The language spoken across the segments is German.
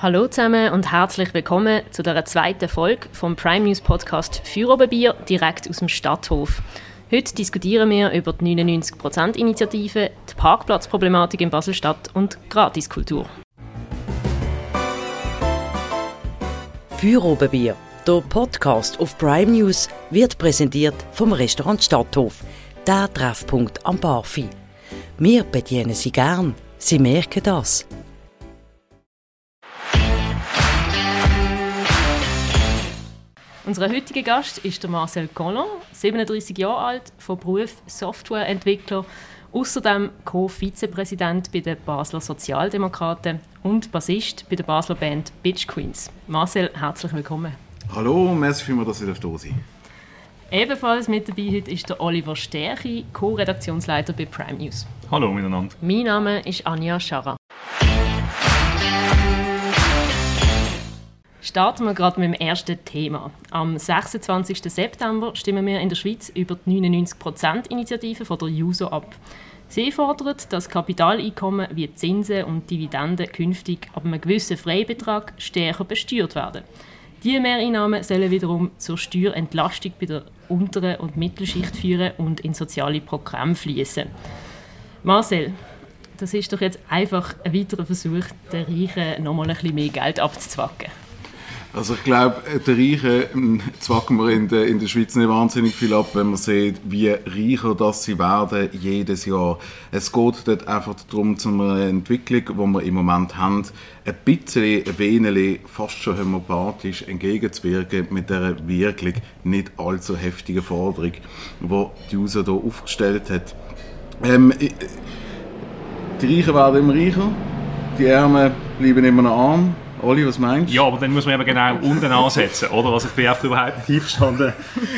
Hallo zusammen und herzlich willkommen zu der zweiten Folge vom Prime News Podcast Feuerobenbier direkt aus dem Stadthof. Heute diskutieren wir über die 99%-Initiative, die Parkplatzproblematik in Basel-Stadt und Gratiskultur. Feuerobenbier, der Podcast auf Prime News, wird präsentiert vom Restaurant Stadthof, der Treffpunkt am Barfi. Wir bedienen Sie gern, Sie merken das. Unser heutiger Gast ist der Marcel Collin, 37 Jahre alt, von Beruf Softwareentwickler, außerdem Co-Vizepräsident bei den Basler Sozialdemokraten und Bassist bei der Basler Band Bitch Queens. Marcel, herzlich willkommen. Hallo, merci vielmals, dass ihr da seid. Ebenfalls mit dabei heute ist der Oliver Sterchi, Co-Redaktionsleiter bei Prime News. Hallo miteinander. Mein Name ist Anja Scharra. Starten wir gerade mit dem ersten Thema. Am 26. September stimmen wir in der Schweiz über die 99%-Initiative von der JUSO ab. Sie fordert, dass Kapitaleinkommen wie Zinsen und Dividenden künftig ab einem gewissen Freibetrag stärker besteuert werden. Diese Mehreinnahmen sollen wiederum zur Steuerentlastung bei der unteren und Mittelschicht führen und in soziale Programme fließen. Marcel, das ist doch jetzt einfach ein weiterer Versuch, den Reichen nochmal ein bisschen mehr Geld abzuzwacken. Also ich glaube, der Reichen ähm, zwacken wir in der, in der Schweiz nicht wahnsinnig viel ab, wenn man sieht, wie reicher das sie werden jedes Jahr. Es geht dort einfach darum, zu einer Entwicklung, die wir im Moment haben, ein bisschen, ein wenig, fast schon homöopathisch entgegenzuwirken mit der wirklich nicht allzu heftigen Forderung, die die USA hier aufgestellt hat. Ähm, die Reichen werden immer reicher, die Ärmeren bleiben immer noch arm Oli, was meinst du? Ja, aber dann muss man eben genau unten ansetzen, oder? Also ich bin einfach überhaupt nicht einverstanden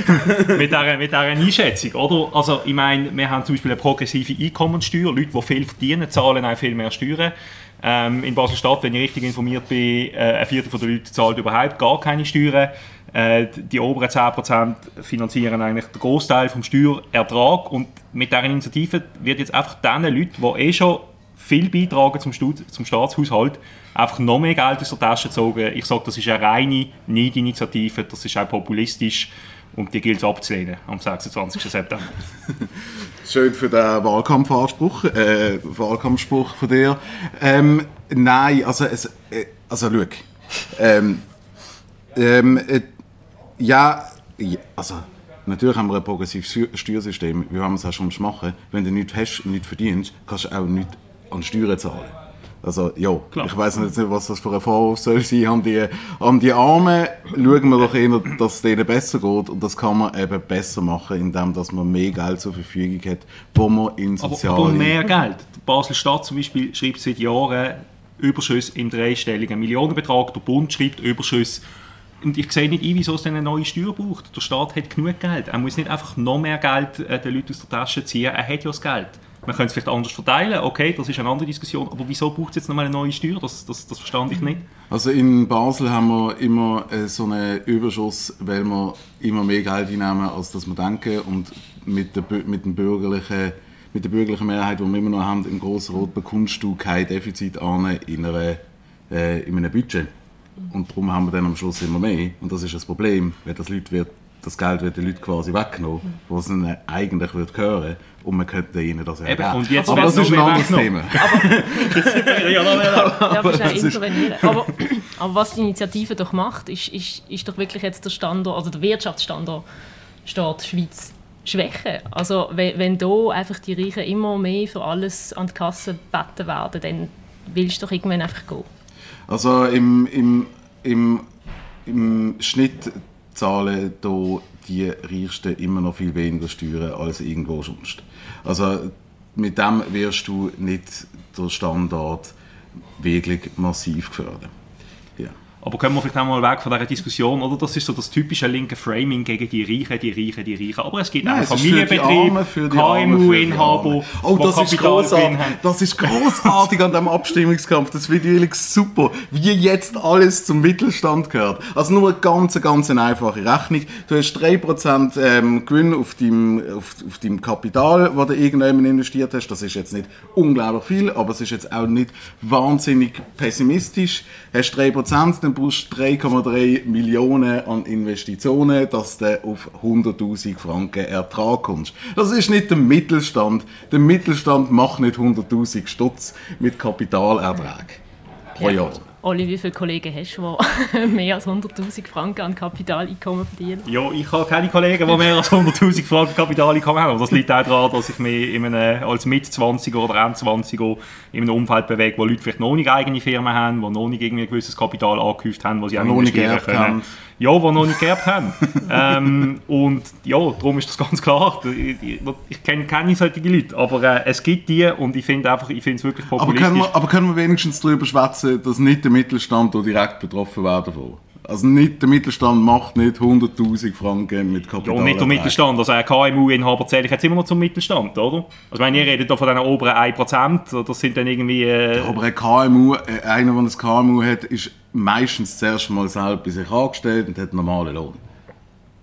mit, dieser, mit dieser Einschätzung, oder? Also ich meine, wir haben zum Beispiel eine progressive Einkommenssteuer, Leute, die viel verdienen, zahlen auch viel mehr Steuern. Ähm, in Basel-Stadt, wenn ich richtig informiert bin, äh, ein Viertel der Leute zahlt überhaupt gar keine Steuern. Äh, die oberen 10% finanzieren eigentlich den Großteil vom Steuerertrag und mit dieser Initiative wird jetzt einfach den Leuten, die eh schon viel beitragen zum, Stud zum Staatshaushalt, einfach noch mehr Geld aus der Tasche gezogen. Ich sage, das ist eine reine Neidinitiative, das ist auch populistisch und die gilt es abzulehnen am 26. September. Schön für den Wahlkampfanspruch, äh, Wahlkampfspruch von dir. Ähm, nein, also, es, äh, also schau. Ähm, ähm, äh, ja, also natürlich haben wir ein progressives Steuersystem, wir es auch schon machen. Wenn du nichts hast und nichts verdienst, kannst du auch nichts an Steuern zahlen. Also, ja, ich weiß nicht, was das für ein Vorwurf soll sein. An die, an die Armen schauen wir doch eher, dass es denen besser geht. Und das kann man eben besser machen, indem dass man mehr Geld zur Verfügung hat, wo man in soziale... Aber, aber mehr Geld. Basel-Stadt zum Beispiel schreibt seit Jahren Überschüsse im dreistelligen Millionenbetrag. Der Bund schreibt Überschüsse und ich sehe nicht ein, wieso es eine neue Steuer braucht. Der Staat hat genug Geld. Er muss nicht einfach noch mehr Geld äh, den Leuten aus der Tasche ziehen. Er hat ja das Geld. Man könnte es vielleicht anders verteilen, okay, das ist eine andere Diskussion, aber wieso braucht es jetzt nochmal eine neue Steuer? Das, das, das verstand ich nicht. Also in Basel haben wir immer äh, so einen Überschuss, weil wir immer mehr Geld einnehmen, als das wir denken und mit der, mit dem bürgerlichen mit der bürgerlichen Mehrheit, die wir immer noch haben, im Grossen Rot bekommst du kein Defizit an in, einer, äh, in einem Budget. Und darum haben wir dann am Schluss immer mehr. Und das ist das Problem, weil das Leute wird das Geld wird den Leuten quasi weggenommen, mhm. was ihnen eigentlich wird gehören und man könnte ihnen das ergeben. Und jetzt aber das ist ein anderes Thema. Aber, aber, aber, aber, was die Initiative doch macht, ist, ist, ist doch wirklich jetzt der Standort, also der Wirtschaftsstandort Staat Schweiz schwächen. Also wenn, wenn da einfach die Reichen immer mehr für alles an die Kasse beten werden, dann willst du doch irgendwann einfach gehen. Also im, im, im, im Schnitt zahlen hier die Reichsten immer noch viel weniger Steuern als irgendwo sonst. Also mit dem wirst du nicht den Standard wirklich massiv gefördern. Aber kommen wir vielleicht auch mal weg von dieser Diskussion, oder? Das ist so das typische linke Framing gegen die Reichen, die Reichen, die Reichen. Aber es gibt Nein, auch Familienbetriebe, KMU-Inhaber. Oh, das ist, großartig. das ist großartig an diesem Abstimmungskampf. Das wird wirklich super. Wie jetzt alles zum Mittelstand gehört. Also nur eine ganz, ganz einfache Rechnung. Du hast 3% ähm, Gewinn auf deinem, auf, auf deinem Kapital, das du irgendjemand investiert hast. Das ist jetzt nicht unglaublich viel, aber es ist jetzt auch nicht wahnsinnig pessimistisch. Hast 3%, dann brauchst du 3,3 Millionen an Investitionen, dass du auf 100.000 Franken Ertrag kommst. Das ist nicht der Mittelstand. Der Mittelstand macht nicht 100.000 Stutz mit Kapitalertrag pro Jahr. Olli, wie viele Kollegen hast du, die mehr als 100'000 Franken an Kapitaleinkommen verdienen? Ja, ich habe keine Kollegen, die mehr als 100'000 Franken Kapitaleinkommen haben. Aber das liegt auch daran, dass ich mich in einem, als Mit-20er oder End-20er in einem Umfeld bewege, wo Leute vielleicht noch nicht eigene Firmen haben, die noch nicht irgendwie ein gewisses Kapital angehäuft haben, wo sie auch noch nicht investieren geerbt können. haben. Ja, die noch nicht geerbt haben. ähm, und ja, darum ist das ganz klar. Ich, ich, ich kenne keine solche Leute, aber äh, es gibt die und ich finde einfach, ich finde es wirklich Aber populistisch. können, wir, aber können wir wenigstens darüber schwätzen, dass nicht der Mittelstand direkt betroffen werden davon? Also nicht der Mittelstand macht nicht 100'000 Franken mit Kapital. Ja, nicht der Mittelstand. Also ein KMU-Inhaber zähle ich jetzt immer noch zum Mittelstand, oder? Also meine, ihr redet da von diesen oberen 1%, das sind dann irgendwie... Äh, Aber ein KMU, äh, einer, der ein KMU hat, ist meistens zuerst mal selber bei sich angestellt und hat einen normalen Lohn.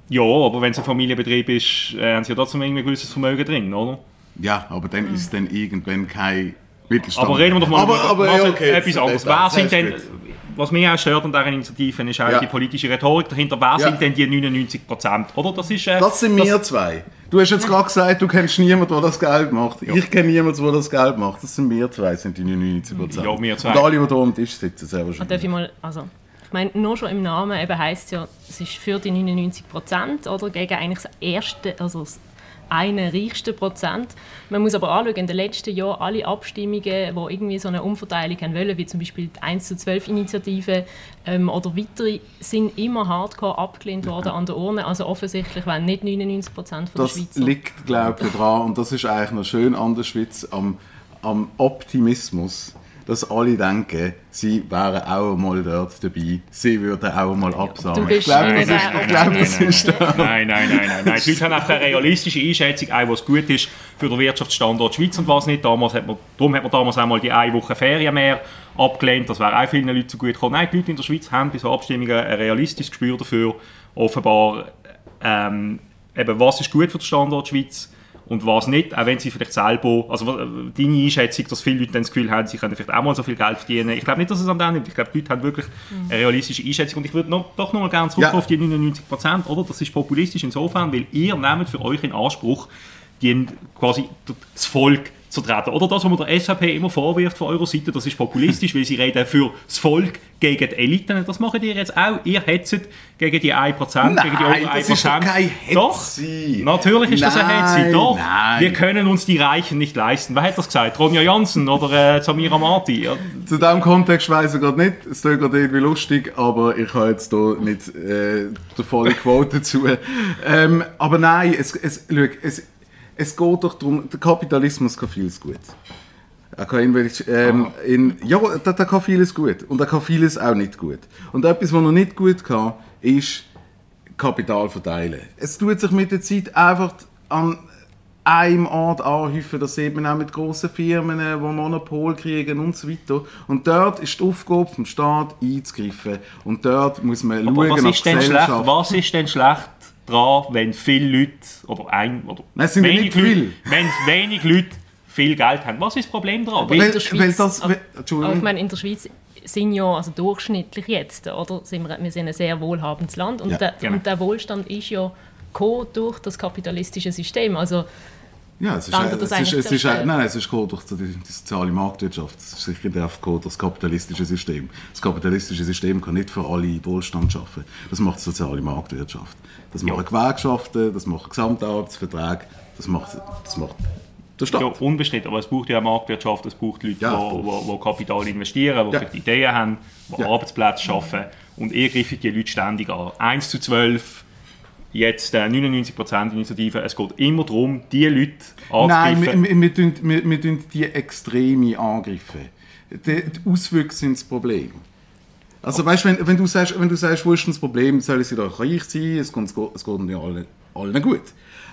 ja, aber wenn es ein Familienbetrieb ist, äh, haben sie ja trotzdem irgendwie ein gewisses Vermögen drin, oder? Ja, aber dann ist dann irgendwann kein Mittelstand. Aber reden wir doch mal aber, aber, was- ja, okay, etwas das- anderes. das- Wer das sind denn, was mich auch stört an dieser Initiative, ist auch Ja. die politische Rhetorik dahinter. Wer Ja. sind denn die 99 Prozent? Oder? Das ist... Äh, Das sind wir zwei. Du hast jetzt gerade gesagt, du kennst niemanden, der das Geld macht. Ich kenne niemanden, der das Geld macht. Das sind wir zwei, sind die 99 Prozent. Ja, wir zwei. Und alle, die hier am Tisch sitzen, sehr Und darf ich mal, also, ich meine, nur schon im Namen eben heisst ja, es ist für die 99 Prozent oder gegen eigentlich das erste, also das eine reichste Prozent. Man muss aber anschauen, in den letzten Jahren alle Abstimmungen, die irgendwie so eine Umverteilung haben wollen, wie zum Beispiel die 1 zu 12 Initiative ähm, oder weitere, sind immer hardcore abgelehnt worden an der Urne. Also offensichtlich wollen nicht 99 Prozent der Das Schweizer. liegt, glaube ich, daran, und das ist eigentlich noch schön an der Schweiz, am, am Optimismus, dass alle denken, sie wären auch mal dort dabei, sie würden auch mal absagen. Ich glaube, das ist, ich glaube, das ist der Nein, nein, nein, nein, nein. Die Leute haben einfach eine realistische Einschätzung, auch was gut ist für den Wirtschaftsstandort Schweiz und was nicht. Damals hat man, darum hat man damals einmal die eine Woche Ferien mehr abgelehnt. Das wäre auch vielen Leuten zu gut gekommen. Nein, die Leute in der Schweiz haben bei so Abstimmungen ein realistisches Gespür dafür, offenbar, ähm, eben, was ist gut für den Standort Schweiz und was nicht, auch wenn sie vielleicht selber, also äh, deine Einschätzung, dass viele Leute dann das Gefühl haben, sie können vielleicht auch mal so viel Geld verdienen. Ich glaube nicht, dass es an dem nimmt. Ich glaube, die Leute haben wirklich eine realistische Einschätzung und ich würde noch, doch noch mal gerne zurück Ja. auf die 99 Prozent, oder? Das ist populistisch insofern, weil ihr nehmt für euch in Anspruch, die quasi das Volk zu treten. Oder das, was man der SVP immer vorwirft von eurer Seite, das ist populistisch, weil sie reden für das Volk gegen die Eliten. Das macht ihr jetzt auch. Ihr hetzt gegen die 1%, gegen die Nein, oberen 1%. das ist doch kein Doch, Hetzi. natürlich ist das ein Nein, Hetzi. Doch, nein. wir können uns die Reichen nicht leisten. Wer hat das gesagt? Ronja Jansen oder äh, Samira Marti? Ja, Zu diesem Kontext weiss ich gerade nicht. Es klingt gerade irgendwie lustig, aber ich habe jetzt hier nicht äh, die volle Quote dazu. Ähm, aber nein, es, es, schau, es, es geht doch darum, der Kapitalismus kann vieles gut. Er kann irgendwelche, ähm, in, ja, der, der kann vieles gut. Und er kann vieles auch nicht gut. Und etwas, was er nicht gut kann, ist Kapital verteilen. Es tut sich mit der Zeit einfach an einem Ort anhäufen, das sieht man auch mit grossen Firmen, die Monopol kriegen und so weiter. Und dort ist die Aufgabe vom Staat einzugreifen. Und dort muss man aber schauen was ist, denn schlecht, was ist denn schlecht daran, wenn viele Leute, oder ein, oder es sind wenig nicht Leute, viele. wenn wenig Leute viel Geld haben? Was ist das Problem daran? in Weil, der Schweiz- weil das, weil, Aber ich meine, in der Schweiz sind ja also durchschnittlich jetzt, oder? Sind wir, wir sind ein sehr wohlhabendes Land und, Ja, der, genau. und der Wohlstand ist ja durch das kapitalistische System. Also Ja, es ist, es ist, eigentlich es ist, nein, es ist durch die, die soziale Marktwirtschaft. Es ist sicher der gekommen durch das kapitalistische System. Das kapitalistische System kann nicht für alle Wohlstand schaffen. Das macht die soziale Marktwirtschaft. Das machen Gewerkschaften, das machen Gesamtarbeitsverträge, das macht, das macht der Staat. Ja, unbestritten, aber es braucht ja eine Marktwirtschaft, es braucht Leute, die Ja, wo, wo, wo Kapital investieren, die Ja. vielleicht Ideen haben, die Ja. Arbeitsplätze schaffen und ihr greift die Leute ständig an. 1 zu 12, jetzt äh, 99% Initiative, es geht immer darum, die Leute Nein, wir, anzugreifen. wir, wir, tun- wir, tun die Extreme angreifen. Die, die Auswüchse sind das Problem. Also weißt, wenn, wenn, du sagst, wenn du sagst, wo ist denn das Problem, sollen sie doch reich sein, es geht, es geht ja allen, allen gut.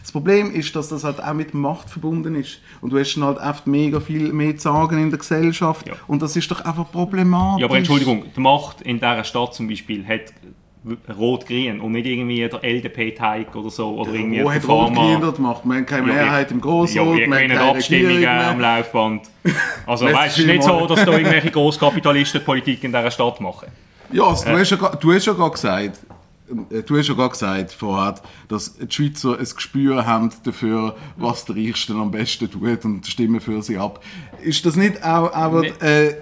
Das Problem ist, dass das halt auch mit Macht verbunden ist. Und du hast dann halt oft mega viel mehr zu sagen in der Gesellschaft. Ja. Und das ist doch einfach problematisch. Ja, aber Entschuldigung, die Macht in dieser Stadt zum Beispiel hat Rot-Grün und nicht irgendwie der LDP-Teig oder so. Oder irgendwie Wo hat Rot Pharma- dort gemacht? Wir haben keine Ja, Mehrheit im Ja, Grossrat, wir haben keine Abstimmungen Regierung am mehr. Laufband. Also weißt, es ist nicht so, dass da irgendwelche Großkapitalisten Politik in dieser Stadt machen. Ja, also, du, hast ja, du hast ja gerade gesagt, äh, du hast ja gerade gesagt vorher, dass die Schweizer ein Gespür haben dafür, was der Reichsten am besten tut und stimmen für sie ab. Ist das nicht auch, auch Nee. äh,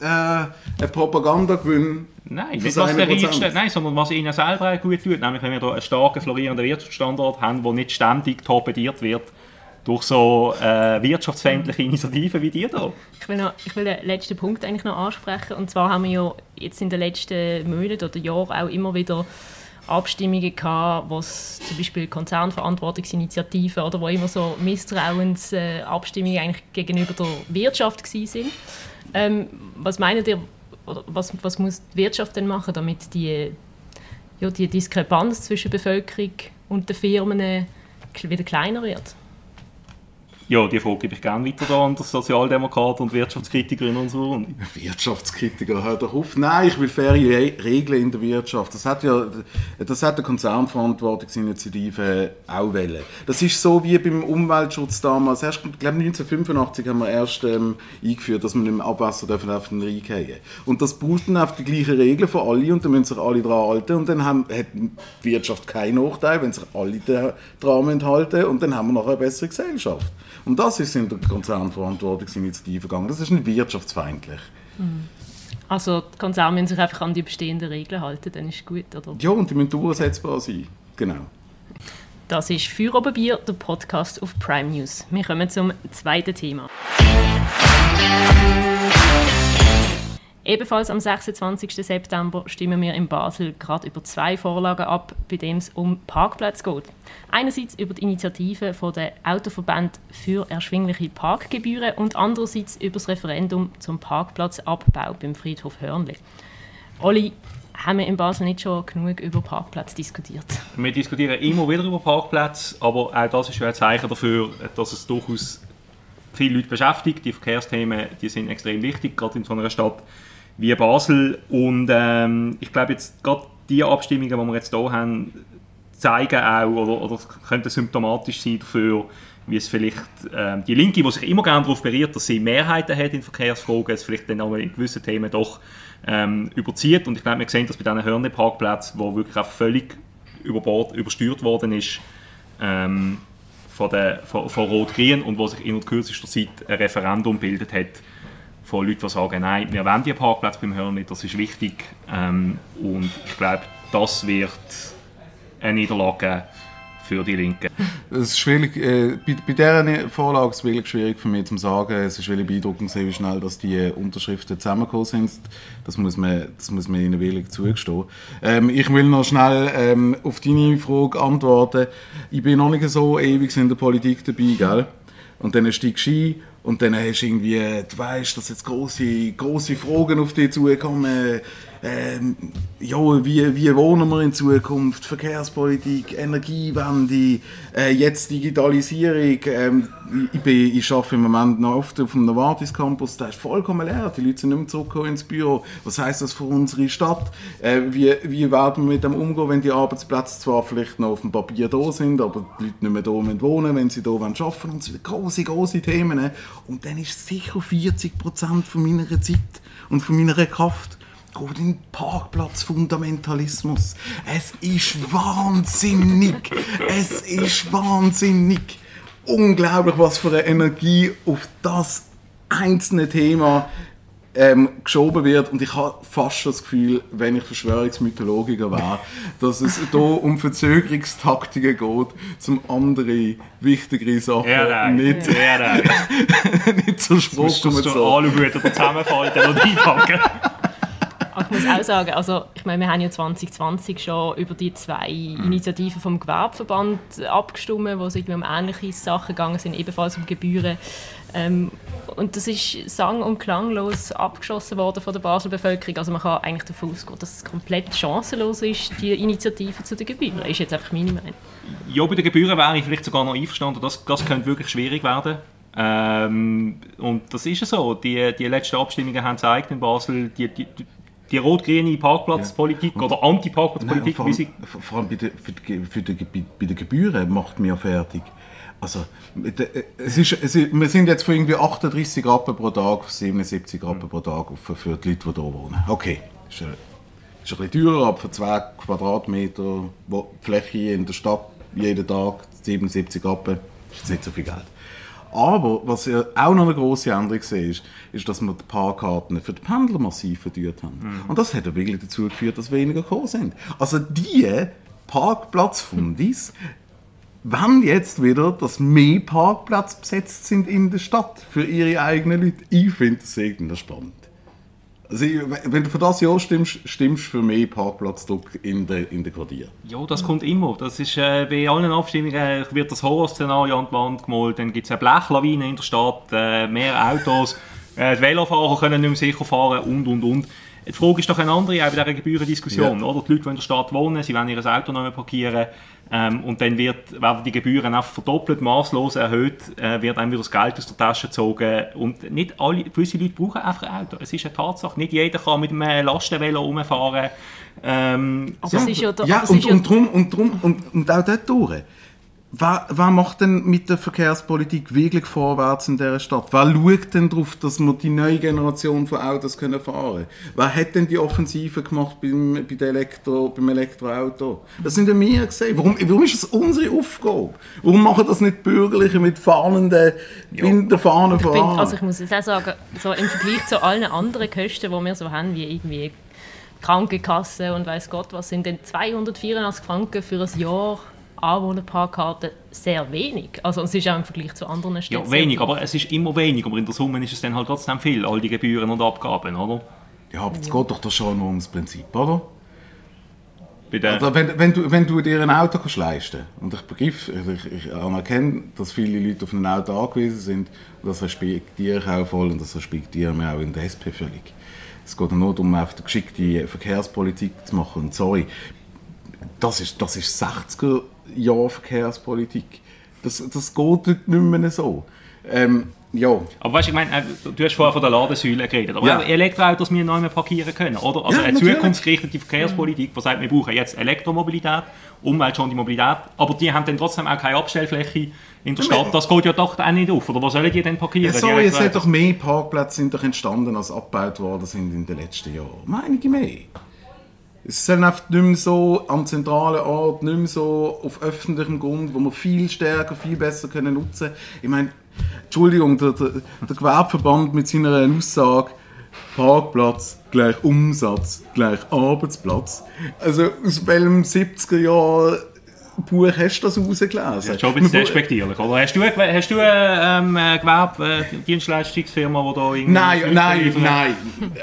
äh, ein Propagandagewinn? Nein, für nicht was der? Reichste, nein, sondern was ihnen selber auch gut tut. Nämlich, wenn wir hier einen starken, florierenden Wirtschaftsstandort haben, der nicht ständig torpediert wird durch so äh, wirtschaftsfeindliche Initiativen wie die hier. Ich will, noch, ich will den letzten Punkt eigentlich noch ansprechen. Und zwar haben wir ja jetzt in den letzten Monaten oder Jahren auch immer wieder Abstimmungen gehabt, es zum Beispiel Konzernverantwortungsinitiativen oder wo immer so Misstrauensabstimmungen äh, Abstimmungen eigentlich gegenüber der Wirtschaft gewesen sind. Ähm, was meint ihr, was, was muss die Wirtschaft denn machen, damit die, ja, die Diskrepanz zwischen Bevölkerung und den Firmen wieder kleiner wird? Ja, die Frage gebe ich gerne weiter da an den Sozialdemokraten und Wirtschaftskritikerinnen und so. Und Wirtschaftskritiker, hör doch auf. Nein, ich will faire Re- Regeln in der Wirtschaft. Das hat ja, das hat die Konzernverantwortungsinitiative auch wollen. Das ist so wie beim Umweltschutz damals. Erst, ich glaube 1985 haben wir erst ähm, eingeführt, dass man im Abwasser dürfen auf den Rhein fallen. Und das braucht dann auf die gleichen Regeln für alle und dann müssen sich alle daran halten und dann haben, hat die Wirtschaft keinen Nachteil, wenn sich alle da- daran enthalten und dann haben wir nachher eine bessere Gesellschaft. Und das ist in der Konzernverantwortungsinitiative gegangen. Das ist nicht wirtschaftsfeindlich. Also die Konzerne müssen sich einfach an die bestehenden Regeln halten, dann ist gut, oder? Ja, und die müssen durchsetzbar sein. Genau. Das ist «Für oben Bier», der Podcast auf Prime News. Wir kommen zum zweiten Thema. Ebenfalls am 26. September stimmen wir in Basel gerade über zwei Vorlagen ab, bei denen es um Parkplätze geht. Einerseits über die Initiative von der Autoverband für erschwingliche Parkgebühren und andererseits über das Referendum zum Parkplatzabbau beim Friedhof Hörnli. Olli, haben wir in Basel nicht schon genug über Parkplätze diskutiert? wir diskutieren immer wieder über Parkplätze, aber auch das ist ja ein Zeichen dafür, dass es durchaus viele Leute beschäftigt. Die Verkehrsthemen die sind extrem wichtig, gerade in so einer Stadt wie Basel. Und ähm, ich glaube, jetzt gerade die Abstimmungen, die wir jetzt hier haben, zeigen auch oder, oder könnten symptomatisch sein dafür, wie es vielleicht ähm, die Linke, die sich immer gerne darauf beriert, dass sie Mehrheiten hat in Verkehrsfragen, es vielleicht dann aber in gewissen Themen doch ähm, überzieht. Und ich glaube, wir sehen das bei diesen Hörnli-Parkplätzen, wo wirklich einfach völlig über Bord übersteuert worden ist ähm, von, von, von Rot-Grün und wo sich in kürzester Zeit ein Referendum bildet hat von Leuten, die sagen, nein, wir wollen die Parkplätze beim Hörnli, das ist wichtig. Ähm, und ich glaube, das wird eine Niederlage für die Linken. Es ist schwierig, äh, bei, bei dieser Vorlage ist es wirklich schwierig für mich zu sagen. Es ist wirklich beeindruckend, wie schnell dass die äh, Unterschriften zusammengekommen sind. Das muss man, das muss man ihnen wirklich zugestehen. Ähm, ich will noch schnell ähm, auf deine Frage antworten. Ich bin noch nicht so ewig in der Politik dabei, gell? Und dann steigst du ein und dann hast du irgendwie, du weißt, dass jetzt große, große Fragen auf dich zukommen. Ähm, ja, wie, wie wohnen wir in Zukunft? Verkehrspolitik, Energiewende, äh, jetzt Digitalisierung. Ähm, ich, bin, ich arbeite im Moment noch oft auf einem Novartis-Campus, der ist vollkommen leer. Die Leute sind nicht mehr zurückgekommen ins Büro. Was heißt das für unsere Stadt? Äh, wie, wie werden wir mit dem umgehen, wenn die Arbeitsplätze zwar vielleicht noch auf dem Papier da sind, aber die Leute nicht mehr da wohnen wenn sie da arbeiten wollen und weiter. Große, große Themen. ne? Und dann ist sicher 40 Prozent von meiner Zeit und von meiner Kraft geht in Parkplatzfundamentalismus. Es ist wahnsinnig. Es ist wahnsinnig. Unglaublich, was für eine Energie auf das einzelne Thema ähm, geschoben wird. Und ich habe fast das Gefühl, wenn ich Verschwörungsmythologiker wäre, dass es hier um Verzögerungstaktiken geht, um andere wichtigere Sachen Ja, nicht, Ja, nicht zur Sprache du kommen so zu. Aluhut oder zusammenfalten und einpacken. Ich muss auch sagen, also ich meine, wir haben ja 2020 schon über die zwei Initiativen vom Gewerbeverband abgestimmt, wo es irgendwie um ähnliche Sachen gegangen sind, ebenfalls um Gebühren. Ähm, und das ist sang- und klanglos abgeschossen worden von der Basler Bevölkerung. Also man kann eigentlich davon ausgehen, dass es komplett chancenlos ist, die Initiative zu den Gebühren. Ist jetzt einfach meine Meinung. Ja, bei den Gebühren wäre ich vielleicht sogar noch einverstanden. Das, das könnte wirklich schwierig werden. Ähm, und das ist ja so. Die, die letzten Abstimmungen haben gezeigt in Basel, die, die, die rot-grüne Parkplatzpolitik Ja. oder Anti-Parkplatzpolitik, vor, allem, vor allem bei den, für die, für die, bei den Gebühren macht mir fertig. Also, der- es ist, es ist, wir sind jetzt von irgendwie 38 Rappen pro Tag auf 77 Rappen pro Tag für die Leute, die hier wohnen. Okay, ist ein, ist ein bisschen teurer, aber für 2 Quadratmeter wo Fläche in der Stadt jeden Tag 77 Rappen ist jetzt nicht so viel Geld. Aber was ja auch noch eine grosse Änderung war, ist, ist, dass wir die Parkkarten für die Pendler massiv verdient haben. Und das hat ja wirklich dazu geführt, dass weniger gekommen sind. Also die Parkplatzfundis wollen jetzt wieder, dass mehr Parkplätze besetzt sind in der Stadt für ihre eigenen Leute. Ich finde das irgendwie spannend. Also, wenn du für das Jahr stimmst, stimmst du für mehr Parkplatzdruck in den in der Quartier. Ja, das kommt immer. Das ist, äh, bei allen Abstimmungen wird das Horrorszenario an die Wand gemalt. Dann gibt es eine Blechlawine in der Stadt, äh, mehr Autos, äh, die Velofahrer können nicht mehr sicher fahren und, und, und. Die Frage ist doch eine andere, auch bei dieser Gebührendiskussion. Ja. Oder? Die Leute, die in der Stadt wohnen, sie wollen ihr Auto noch mehr parkieren. Ähm, und dann wird, werden die Gebühren einfach verdoppelt, maßlos erhöht, äh, wird einem wieder das Geld aus der Tasche gezogen. Und nicht alle, gewisse Leute brauchen einfach ein Auto. Es ist eine Tatsache. Nicht jeder kann mit einem Lastenvelo rumfahren. Ähm, Aber es ist ja, doch- Ja, und, ist ja und, drum, und, drum, und, und auch dort durch. Wer, wer macht denn mit der Verkehrspolitik wirklich vorwärts in dieser Stadt? Wer schaut denn darauf, dass wir die neue Generation von Autos können fahren können? Wer hat denn die Offensive gemacht beim, bei Elektro, beim Elektroauto? Das sind ja wir gesehen. Warum, warum ist das unsere Aufgabe? Warum machen das nicht Bürgerliche mit fahrenden Winterfahnen Ich, bin, fahren? also ich muss jetzt auch sagen, so im Vergleich zu allen anderen Kosten, die wir so haben, wie irgendwie Krankenkasse und weiß Gott was, sind denn 284 Franken für ein Jahr Anwohnerparkkarte sehr wenig. Also es ist auch im Vergleich zu anderen Städten. Ja, wenig, aber es ist immer wenig. Aber in der Summe ist es dann halt trotzdem viel, all die Gebühren und Abgaben, oder? ja, aber es geht doch da schon ums Prinzip, oder? Der, Also wenn, wenn, du, wenn du dir ein Auto kannst leisten und ich begriff, ich, ich anerkenne, dass viele Leute auf ein Auto angewiesen sind und das respektiere ich auch voll und das respektieren wir auch in der SP völlig. Es geht ja nur darum, einfach eine geschickte Verkehrspolitik zu machen und sorry, das ist, das ist 60er Jahre Verkehrspolitik. Das, das geht nicht mehr so. Ähm, ja, aber weißt du, ich meine, äh, du hast vorher von der Ladesäule geredet. Aber Ja. Elektroautos müssen noch mehr parkieren können, oder? Also Ja, eine natürlich. zukunftsgerichtete Verkehrspolitik, die sagt, wir brauchen jetzt Elektromobilität, umweltschonende Mobilität, aber die haben dann trotzdem auch keine Abstellfläche in der Stadt. Das geht ja doch auch nicht auf. Oder wo sollen die denn parkieren? die Sorry, es hat doch mehr Parkplätze sind doch entstanden, als abgebaut worden sind in den letzten Jahren. Meinige mehr. Es sind einfach nicht mehr so am zentralen Ort, nicht mehr so auf öffentlichem Grund, wo wir viel stärker, viel besser können nutzen Ich meine, Entschuldigung, der, der, der Gewerbeverband mit seiner Aussage Parkplatz gleich Umsatz gleich Arbeitsplatz. Also aus welchem 70er Jahr Buch hast du das rausgelesen? Das ist schon ein bisschen respektierlich, oder? Hast du, eine- hast du eine ähm, äh, Gewerbe, äh, Dienstleistungsfirma, die da irgendwie... Nein, nein, nein.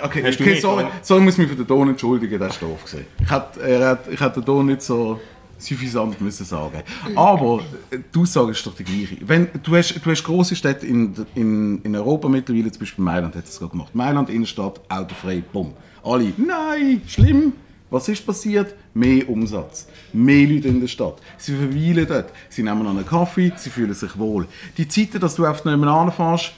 Okay, Hast du okay nicht, sorry, sorry, ich muss mich für den Ton entschuldigen, der ist doof gewesen. Ich hätte, er hat, ich hätte den Ton nicht so suffisant müssen sagen. Aber äh, die Aussage ist doch die gleiche. Wenn, du, hast, du hast grosse Städte in, in, in Europa mittlerweile, zum Beispiel Mailand hat das gerade gemacht. Mailand, Innenstadt, autofrei, bumm. Alle, nein, schlimm. Was ist passiert? Mehr Umsatz. Mehr Leute in der Stadt. Sie verweilen dort. Sie nehmen einen Kaffee, sie fühlen sich wohl. Die Zeiten, dass du auf nebenan fährst,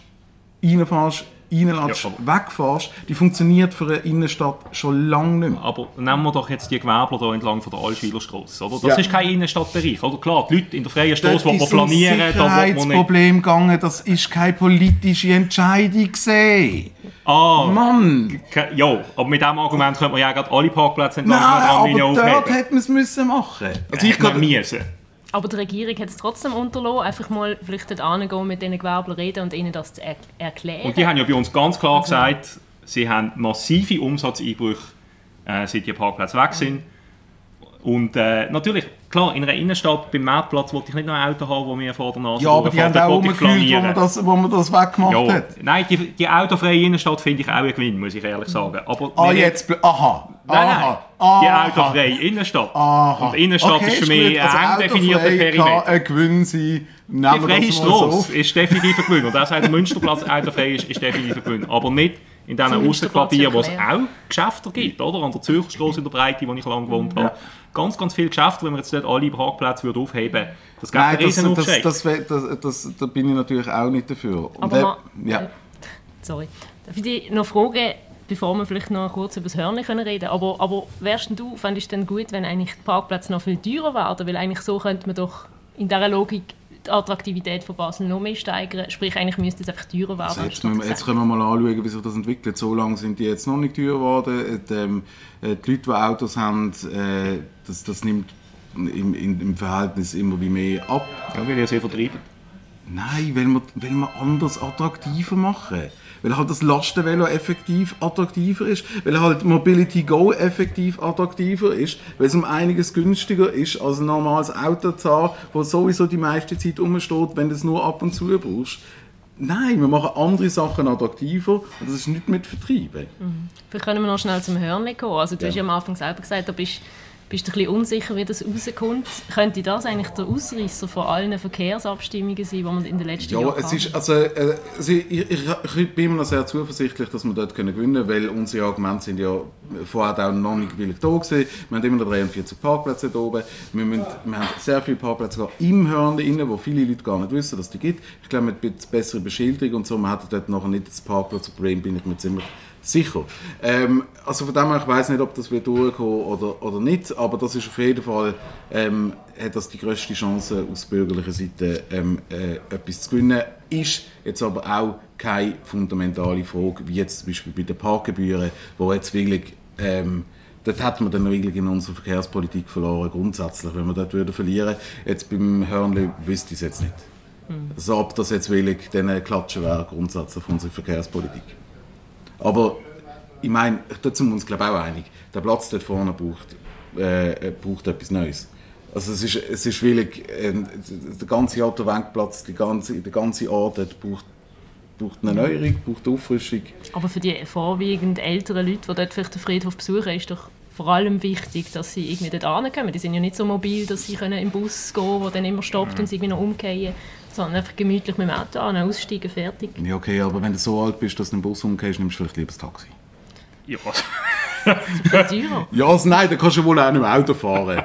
reinfährst, reinlässt, Ja, aber- wegfährst, die funktioniert für eine Innenstadt schon lange nicht mehr. Aber nehmen wir doch jetzt die Gewerbler hier entlang von der Allschwilerstrasse, oder? Das Ja. ist kein Innenstadtbereich, oder? Klar, die Leute in der freien Straße, Dort die man planieren, da will man nicht... Sicherheitsproblem gegangen, das ist keine politische Entscheidung gesehen. Ah, Mann! ja, aber mit diesem Argument könnte man ja gerade alle Parkplätze entlang Nein, der aber Tramlinie dort aufheben. hätte man es müssen machen. Also ich man kann, müssen. Aber die Regierung hat es trotzdem unterlassen, einfach mal vielleicht dort hingehen, mit diesen Gewerblern reden und ihnen das zu er erklären. Und die haben ja bei uns ganz klar gesagt, sie haben massive Umsatzeinbrüche, äh, seit die Parkplätze weg sind. Und äh, natürlich, klar, in einer Innenstadt, beim Marktplatz, wollte ich nicht noch ein Auto haben, das mir vor der Nase Ja, aber die haben auch rumgefühlt, wo man das, wo man das weggemacht ja, hat. Nein, die, die autofreie Innenstadt finde ich auch ein Gewinn, muss ich ehrlich sagen. Aber Ah, jetzt, aha, Nein, nein, aha, die aha. autofreie Innenstadt. Aha. Und Innenstadt Okay, ist für mich. Also ein definierter autofrei kann Perimeter. ein Gewinn sein. Die Nehmen wir freie das so Straße ist definitiv ein Gewinn. Und auch sagt der Münsterplatz autofrei ist, ist definitiv ein Gewinn. Aber nicht in diesen Aussenquartieren, wo es auch Geschäfte gibt, oder? An der Zürcher Straße in der Breite, wo ich lange gewohnt habe. Ganz, ganz viele Geschäfte, wenn man jetzt nicht alle Parkplätze würde aufheben würde. Das gibt Nein, einen das, riesen das, das, das, das, das, da bin ich natürlich auch nicht dafür. Und Aber ja. äh, Sorry. Darf ich dich noch fragen, bevor wir vielleicht noch kurz über das Hörnli können reden aber, aber wärst du, fändest du denn gut, wenn eigentlich die Parkplätze noch viel teurer werden? Weil eigentlich so könnte man doch in dieser Logik die Attraktivität von Basel noch mehr steigern. Sprich, eigentlich müsste es einfach teurer werden. Jetzt, wir, jetzt können wir mal anschauen, wie sich das entwickelt. So lange sind die jetzt noch nicht teuer geworden. Die, ähm, äh, die Leute, die Autos haben, äh, das, das nimmt im, im, im Verhältnis immer wie mehr ab. Ja, will ich sehr vertreiben. Nein, weil wir, weil wir anders attraktiver machen. Weil halt das Lastenvelo effektiv attraktiver ist, weil halt Mobility Go effektiv attraktiver ist, weil es um einiges günstiger ist als ein normales Auto zu haben, das sowieso die meiste Zeit rumsteht, wenn du es nur ab und zu brauchst. Nein, wir machen andere Sachen attraktiver und das ist nicht mit Vertreiben. Vielleicht können wir noch schnell zum Hörnli kommen. Also, du Ja. hast ja am Anfang selber gesagt, du bist, bist ein bisschen unsicher, wie das rauskommt. Könnte das eigentlich der Ausreißer von allen Verkehrsabstimmungen sein, die wir in den letzten Ja, Jahren es ist, also, äh, ich, ich, ich bin immer noch sehr zuversichtlich, dass wir dort können gewinnen können, weil unsere Argumente sind ja vorher auch noch nicht wirklich da gewesen. Wir haben immer noch 43 Parkplätze da oben. Wir, müssen, wir haben sehr viele Parkplätze sogar im Hörnli rein, wo viele Leute gar nicht wissen, dass die gibt. Ich glaube, mit bessere Beschilderung und so, man hat dort nachher nicht das Parkplatzproblem, bin ich mir ziemlich sicher. Ähm, also von dem her, ich weiß nicht, ob das wird durchkommen oder, oder nicht, aber das ist auf jeden Fall, ähm, hat das die grösste Chance aus bürgerlicher Seite ähm, äh, etwas zu gewinnen. Ist jetzt aber auch keine fundamentale Frage, wie jetzt zum Beispiel bei den Parkgebühren, wo jetzt wirklich ähm, dort hat man dann wirklich in unserer Verkehrspolitik verloren, grundsätzlich, wenn wir dort würden verlieren. Jetzt beim Hörnli wüsste ich es jetzt nicht. Also ob das jetzt wirklich dann Klatschen wäre, grundsätzlich von unserer Verkehrspolitik. Aber ich meine, dazu sind wir uns glaube ich auch einig, der Platz dort vorne braucht, äh, braucht etwas Neues. Also es ist, es ist wirklich, äh, der ganze Autowenkplatz, die ganze, der ganze Ort dort braucht, braucht eine Neuerung, braucht eine Auffrischung. Aber für die vorwiegend älteren Leute, die dort vielleicht den Friedhof besuchen, ist doch vor allem wichtig, dass sie irgendwie dort ankommen. Die sind ja nicht so mobil, dass sie können im Bus gehen können, der dann immer stoppt und sie irgendwie noch umkehren, sondern einfach gemütlich mit dem Auto an, aussteigen, fertig. Ja okay, aber wenn du so alt bist, dass du einen Bus umgehst, nimmst du vielleicht lieber das Taxi. Ja. Viel teurer. Ja, also nein, dann kannst du wohl auch nicht im Auto fahren.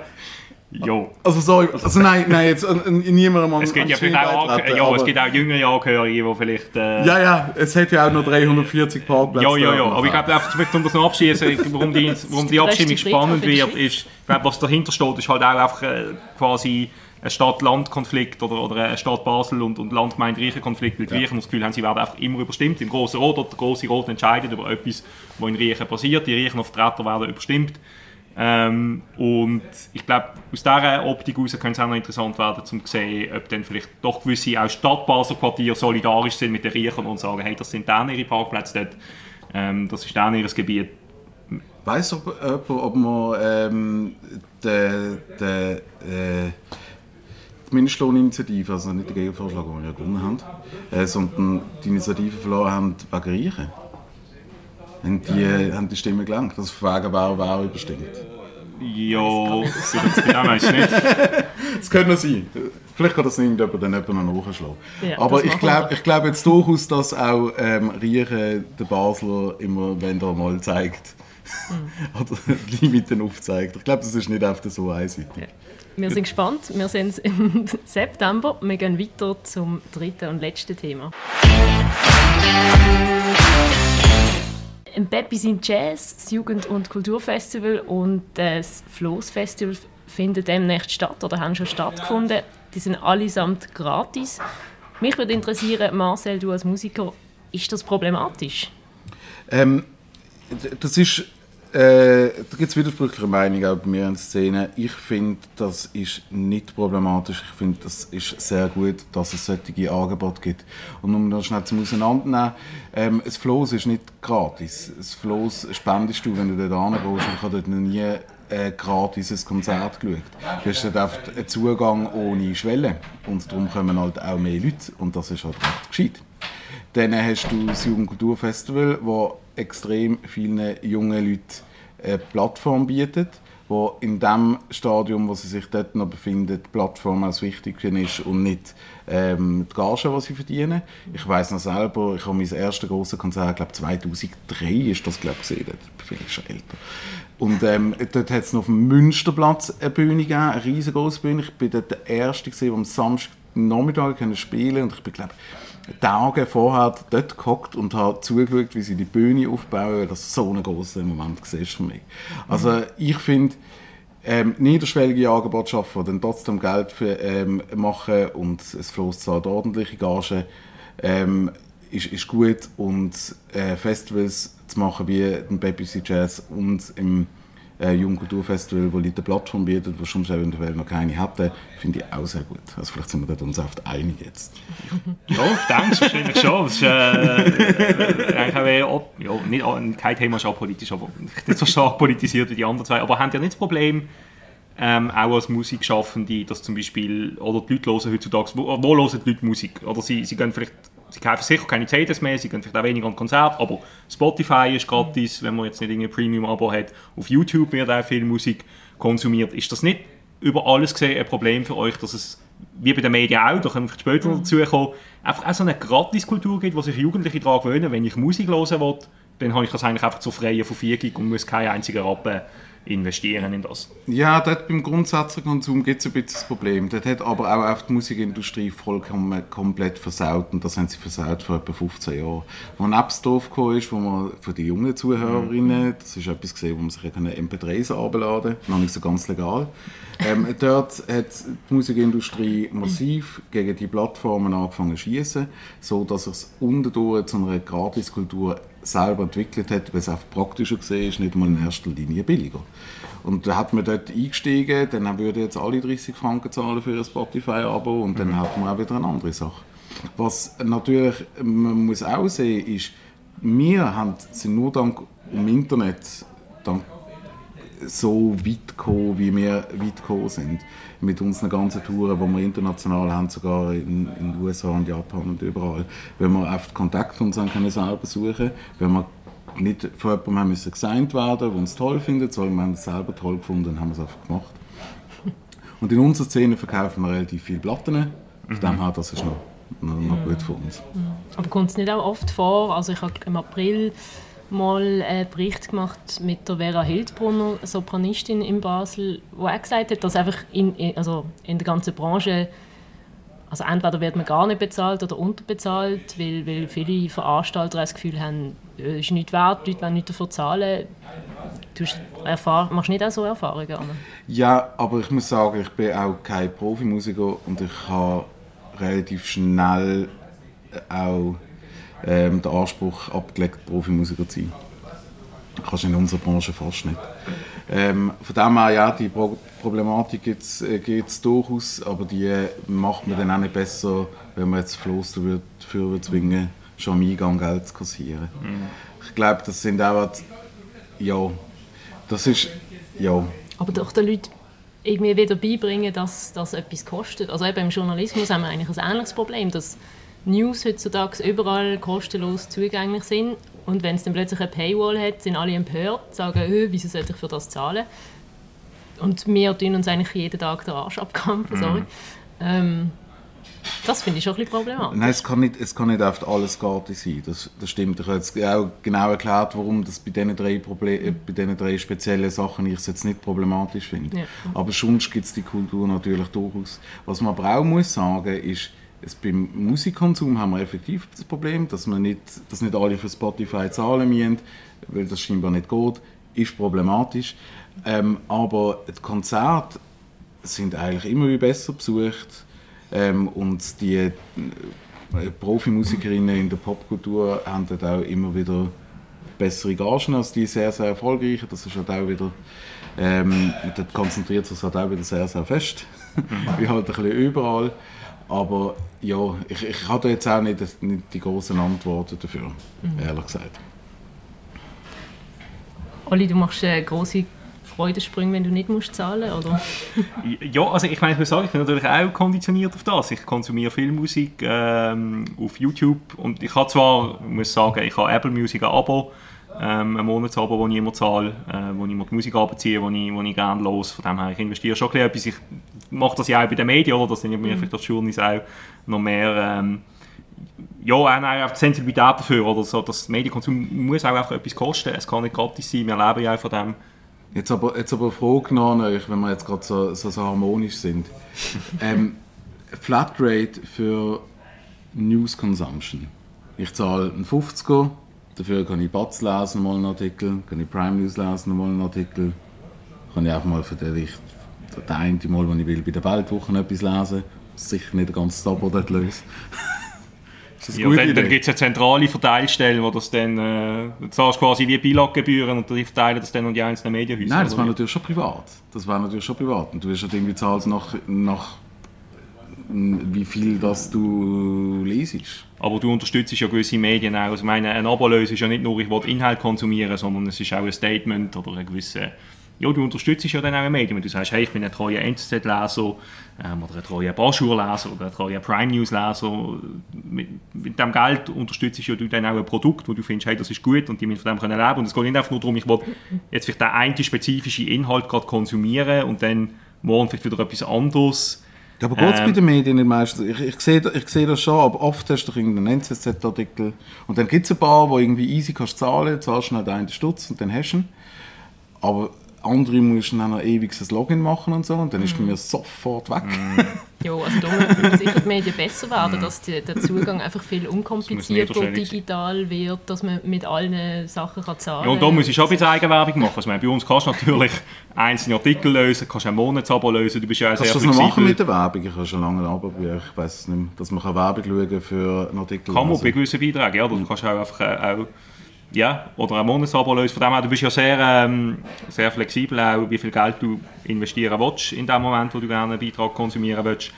ja. Also sorry, also nein, nein, jetzt äh, äh, niemandem an Es gibt ja vielleicht auch, Ange- ja, es gibt auch jüngere Angehörige, die vielleicht... Äh, Ja, ja, es hat ja auch noch 340 Parkplätze. Ja, ja, ja. Aber ich glaube, einfach, um das noch abschließen, warum die, warum die Abstimmung spannend wird, ist, ich glaube, was dahinter steht, ist halt auch einfach äh, quasi ein Stadt-Land-Konflikt oder, oder ein Stadt Basel und, und Land-Gemeinde-Riechen-Konflikt, weil die Riechen das Gefühl haben, sie werden einfach immer überstimmt. Im Grossen Rot oder der Grosse Rot entscheidet über etwas, was in Riechen passiert. Die Riechen Vertreter werden überstimmt. Ähm, und ich glaube, aus dieser Optik heraus könnte es auch noch interessant werden, um zu sehen, ob dann vielleicht doch gewisse auch Stadtbaser Quartiere solidarisch sind mit den Riechen und sagen, hey, das sind dann ihre Parkplätze dort, ähm, das ist dann ihr Gebiet. Weiss ob, ob, ob man ähm, die, die, äh, die Mindestlohninitiative, also nicht den Gegenvorschlag, den wir ja gewonnen haben, äh, sondern die Initiative verloren haben wegen Riechen. Haben die, äh, haben die Stimmen gelenkt, also wegen wer, wer überstimmt. Ja, das genau weiß ich nicht. Das könnte noch sein. Vielleicht kann das irgendjemand dann jemand noch nachschlagen. Ja, Aber das ich glaube ich glaub jetzt durchaus, dass auch ähm, Riechen der Basler immer, wenn er mal zeigt, Mhm. oder die Limiten aufzeigt. Ich glaube, das ist nicht auf der so einseitig. Wir sind gespannt. Wir sind im September. Wir gehen weiter zum dritten und letzten Thema. Im Peppi sind Jazz, das Jugend- und Kulturfestival und das Floßfestival finden demnächst statt oder haben schon stattgefunden. Die sind allesamt gratis. Mich würde interessieren, Marcel, du als Musiker, ist das problematisch? Ähm, das ist äh, da gibt es widersprüchliche Meinungen bei mir in der Szene. Ich finde, das ist nicht problematisch. Ich finde, das ist sehr gut, dass es solche Angebote gibt. Und um das schnell zum Auseinandernehmen, ähm, das Floß ist nicht gratis. Das Floß spendest du, wenn du dort hingehst. Ich habe dort noch nie äh, gratis ein Konzert geschaut. Du hast dort einfach einen Zugang ohne Schwelle. Und darum kommen halt auch mehr Leute. Und das ist halt recht gescheit. Dann hast du das Jugendkulturfestival, wo extrem vielen jungen Leuten eine Plattform bietet, wo in dem Stadium, wo sie sich dort noch befinden, die Plattform als wichtig ist und nicht ähm, die Gage, die sie verdienen. Ich weiß noch selber, ich habe mein erstes grosses Konzert, glaube 2003 ist das glaube ich gesehen, ich schon älter. Und ähm, dort hat es noch auf dem Münsterplatz eine Bühne gegeben, eine riesengroße Bühne. Ich bin dort der Erste, der am Samstag Nachmittag spielen konnte und ich bin glaube Tage vorher dort gehockt und habe zugeschaut, wie sie die Bühne aufbauen, weil das so ein großer Moment für mich. Also ich finde, ähm, niederschwellige Angebote schaffen, dann trotzdem Geld für, ähm, machen und es fließt zahlt ordentliche Gage, ähm, ist, ist gut und äh, Festivals zu machen wie den BBC Jazz und im äh, Jugendkulturfestival, wo Leute eine Plattform bietet, die schon eventuell noch keine hatten, finde ich auch sehr gut. Also vielleicht sind wir uns oft einig jetzt. Ja, ich denke wahrscheinlich schon. Es ist, äh, eigentlich auch, ja, nicht, kein Thema ist auch politisch, aber nicht so stark politisiert wie die anderen zwei. Aber haben ja nicht das Problem, ähm, auch als Musikschaffende, dass zum Beispiel, oder die Leute hören heutzutage, wo, wo hören die Leute Musik? Oder sie, sie gehen vielleicht sie kaufen sicher keine CDs mehr, sie gehen vielleicht auch weniger an Konzerte, aber Spotify ist gratis, wenn man jetzt nicht ein Premium-Abo hat. Auf YouTube wird auch viel Musik konsumiert. Ist das nicht über alles gesehen ein Problem für euch, dass es, wie bei den Medien auch, da können wir später mhm. dazu kommen, einfach auch so eine Gratiskultur gibt, wo sich Jugendliche daran gewöhnen, wenn ich Musik hören will, dann habe ich das eigentlich einfach zur freien Verfügung und muss keinen einzigen Rappen investieren in das. Ja, dort beim Grundsatzkonsum gibt es ein bisschen das Problem. Dort hat aber auch auf die Musikindustrie vollkommen komplett versaut und das haben sie versaut vor etwa 15 Jahren. Wo ein App Store ist, wo man für die jungen Zuhörerinnen, mhm. das ist etwas gesehen, wo man sich eine MP3s abladen kann, noch nicht so ganz legal. Ähm, dort hat die Musikindustrie massiv gegen die Plattformen angefangen zu schießen, so dass es unterdurch zu einer Gratiskultur selber entwickelt hat, weil es auch praktischer gesehen ist, nicht mal in erster Linie billiger. Und da hat man dort eingestiegen, dann würde jetzt alle 30 Franken zahlen für ein Spotify-Abo und dann mhm. hat man auch wieder eine andere Sache. Was natürlich man muss auch sehen ist, wir haben, sind nur dank dem Internet dank so weit gekommen, wie wir weit gekommen sind. Mit unseren ganzen Touren, die wir international haben, sogar in, in den USA und Japan und überall. Wenn wir einfach Kontakt uns können selber suchen, wenn wir nicht von jemandem haben müssen gesigned werden, der uns toll findet, sondern wir haben es selber toll gefunden und haben es einfach gemacht. Und in unserer Szene verkaufen wir relativ viele Platten. Von mhm. dem her, das ist noch, noch, noch gut für uns. Aber kommt es nicht auch oft vor, also ich habe im April mal einen Bericht gemacht mit der Vera Hildbrunner, Sopranistin in Basel, wo er gesagt hat, dass einfach in, also in der ganzen Branche also entweder wird man gar nicht bezahlt oder unterbezahlt, weil, weil viele Veranstalter das Gefühl haben, es äh, ist nicht wert, die Leute wollen nicht dafür zahlen. Du machst nicht auch so Erfahrungen? Ja, aber ich muss sagen, ich bin auch kein Profimusiker und ich habe relativ schnell auch ähm, den Anspruch abgelegt, Profimusiker zu sein. Das kannst du in unserer Branche fast nicht. Ähm, von dem her, ja, die Pro Problematik gibt es äh, durchaus, aber die macht man dann auch nicht besser, wenn man jetzt Floß dafür zwingen schon am Eingang Geld zu kassieren. Mhm. Ich glaube, das sind auch, ja, das ist, ja. Aber doch den Leuten irgendwie wieder beibringen, dass das etwas kostet. Also eben im Journalismus haben wir eigentlich ein ähnliches Problem, dass News heutzutage überall kostenlos zugänglich sind. Und wenn es dann plötzlich eine Paywall hat, sind alle empört, sagen, öh, wieso sollte ich für das zahlen? Und wir tun uns eigentlich jeden Tag den Arsch abkämpfen, mhm. sorry. Ähm, das finde ich schon ein bisschen problematisch. Nein, es kann nicht, es kann nicht oft alles gratis sein. Das, das stimmt. Ich habe jetzt auch genau erklärt, warum das bei diesen drei, Problem, äh, bei diesen drei speziellen Sachen ich es jetzt nicht problematisch finde. Ja. Aber sonst gibt es die Kultur natürlich durchaus. Was man aber auch muss sagen, ist, es beim Musikkonsum haben wir effektiv das Problem, dass, wir nicht, dass nicht alle für Spotify zahlen müssen, weil das scheinbar nicht geht, ist problematisch. Ähm, aber die Konzerte sind eigentlich immer besser besucht ähm, und die äh, Profimusikerinnen in der Popkultur haben dort auch immer wieder bessere Gagen als die sehr, sehr erfolgreichen. Das ist halt auch wieder, ähm, dort konzentriert sich halt auch wieder sehr, sehr fest. Wie halt ein bisschen überall. Aber ja, ich, ich habe jetzt auch nicht, nicht die großen Antworten dafür, mhm. ehrlich gesagt. Olli, du machst äh, große Freudensprünge, wenn du nicht musst zahlen oder? ja, also ich meine, ich muss sagen, ich bin natürlich auch konditioniert auf das. Ich konsumiere viel Musik ähm, auf YouTube und ich habe zwar, ich muss sagen, ich habe Apple Music ein Abo, ähm, ein Monatsabo, das ich immer zahle, äh, wo ich immer die Musik abziehe, die ich, ich gerne los. Von dem her, ich investiere schon ein bisschen etwas. Ich mache das ja auch bei den Medien, oder? Das sind ja mir mhm. vielleicht als Journalist auch noch mehr... Ähm, ja, auch auf die Sensibilität dafür, oder so, das Medienkonsum muss auch einfach etwas kosten. Es kann nicht gratis sein, wir leben ja auch von dem. Jetzt aber, jetzt aber eine Frage an euch, wenn wir jetzt gerade so, so, so, harmonisch sind. ähm, Flatrate für News Consumption. Ich zahle einen 50er, dafür kann ich Batz lesen, mal einen Artikel, kann ich Prime News lesen, mal einen Artikel. Kann ich auch mal für den, ich, den einen Mal, wenn ich will, bei der Weltwoche etwas lesen. Sicher nicht den ganzen Abo dort lösen. ja, dann, dann gibt es eine zentrale Verteilstelle, wo das dann, äh, du zahlst quasi wie Bilaggebühren und die verteilen das dann an die einzelnen Medienhäuser. Nein, das war natürlich schon privat. Das war natürlich schon privat. Und du wirst halt irgendwie zahlst nach, nach wie viel das du lesest. Aber du unterstützt ja gewisse Medien auch. Also ich meine, ein Abo ist ja nicht nur, ich will Inhalt konsumieren, sondern es ist auch ein Statement oder eine gewisse ja, du unterstützt ja dann auch ein Medium. Wenn du sagst, hey, ich bin ein treuer NZZ-Leser ähm, oder ein treuer Barschur-Leser oder ein treuer Prime News-Leser. Mit, mit dem Geld unterstützt ja du dann auch ein Produkt, wo du findest, hey, das ist gut und die müssen von dem können leben. Und es geht nicht einfach nur darum, ich will jetzt vielleicht den einen spezifischen Inhalt gerade konsumieren und dann morgen vielleicht wieder etwas anderes. Ja, aber geht es ähm, bei den Medien nicht meistens? Ich, ich, sehe, ich sehe das schon, aber oft hast du irgendeinen NZZ-Artikel und dann gibt es ein paar, wo irgendwie easy kannst zahlen, zahlst schnell einen Stutz und dann hast du ihn. Aber andere musst du dann noch ewig ein Login machen und so und dann ist mm. mir sofort weg. Mm. ja, also da müssen sicher die Medien besser werden, mm. dass die, der Zugang einfach viel unkomplizierter digital wird, dass man mit allen Sachen kann zahlen kann. Ja, und da muss ich schon ein bisschen Eigenwerbung machen. Also, bei uns kannst du natürlich einzelne Artikel lösen, kannst ein Monatsabo lösen, du bist ja auch Kannst du das noch machen mit der Werbung? Ich habe schon lange ein Abo, ich weiß nicht mehr, dass man Werbung schauen für einen Artikel. Kann man also. bei gewissen Beiträgen, ja, du kannst auch einfach äh, auch ja, oder ein Monatsabo löst. Von dem her, du bist ja sehr, ähm, sehr flexibel, auch wie viel Geld du investieren willst in dem Moment, wo du gerne einen Beitrag konsumieren willst.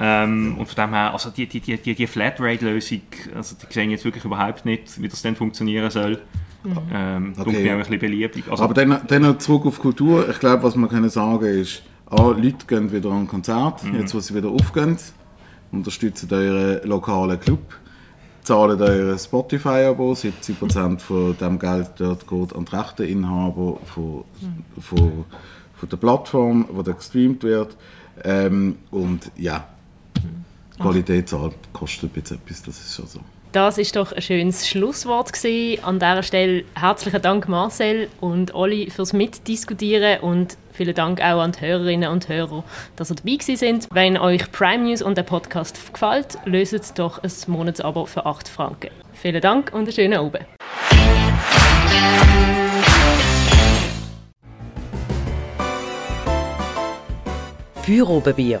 Ähm, und von dem her, also die, die, die, die Flatrate-Lösung, also die sehen jetzt wirklich überhaupt nicht, wie das dann funktionieren soll. Mhm. Ähm, okay. ein bisschen beliebig. Also, Aber dann, dann zurück auf Kultur. Ich glaube, was man können sagen ist, ah, Leute gehen wieder an ein Konzert, mhm. jetzt wo sie wieder aufgehen, unterstützen euren lokalen Club zahlen euer Spotify-Abo, 70% von dem Geld dort geht an die Rechteinhaber von, von, von der Plattform, wo da gestreamt wird. Ähm, und ja, Qualität zahlt, kostet bisschen etwas, das ist schon so. Das ist doch ein schönes Schlusswort gewesen. An dieser Stelle herzlichen Dank Marcel und Olli fürs Mitdiskutieren und vielen Dank auch an die Hörerinnen und Hörer, dass ihr dabei sind. Wenn euch Prime News und der Podcast gefällt, löst doch ein Monatsabo für 8 Franken. Vielen Dank und einen schönen Abend. Feierabendbier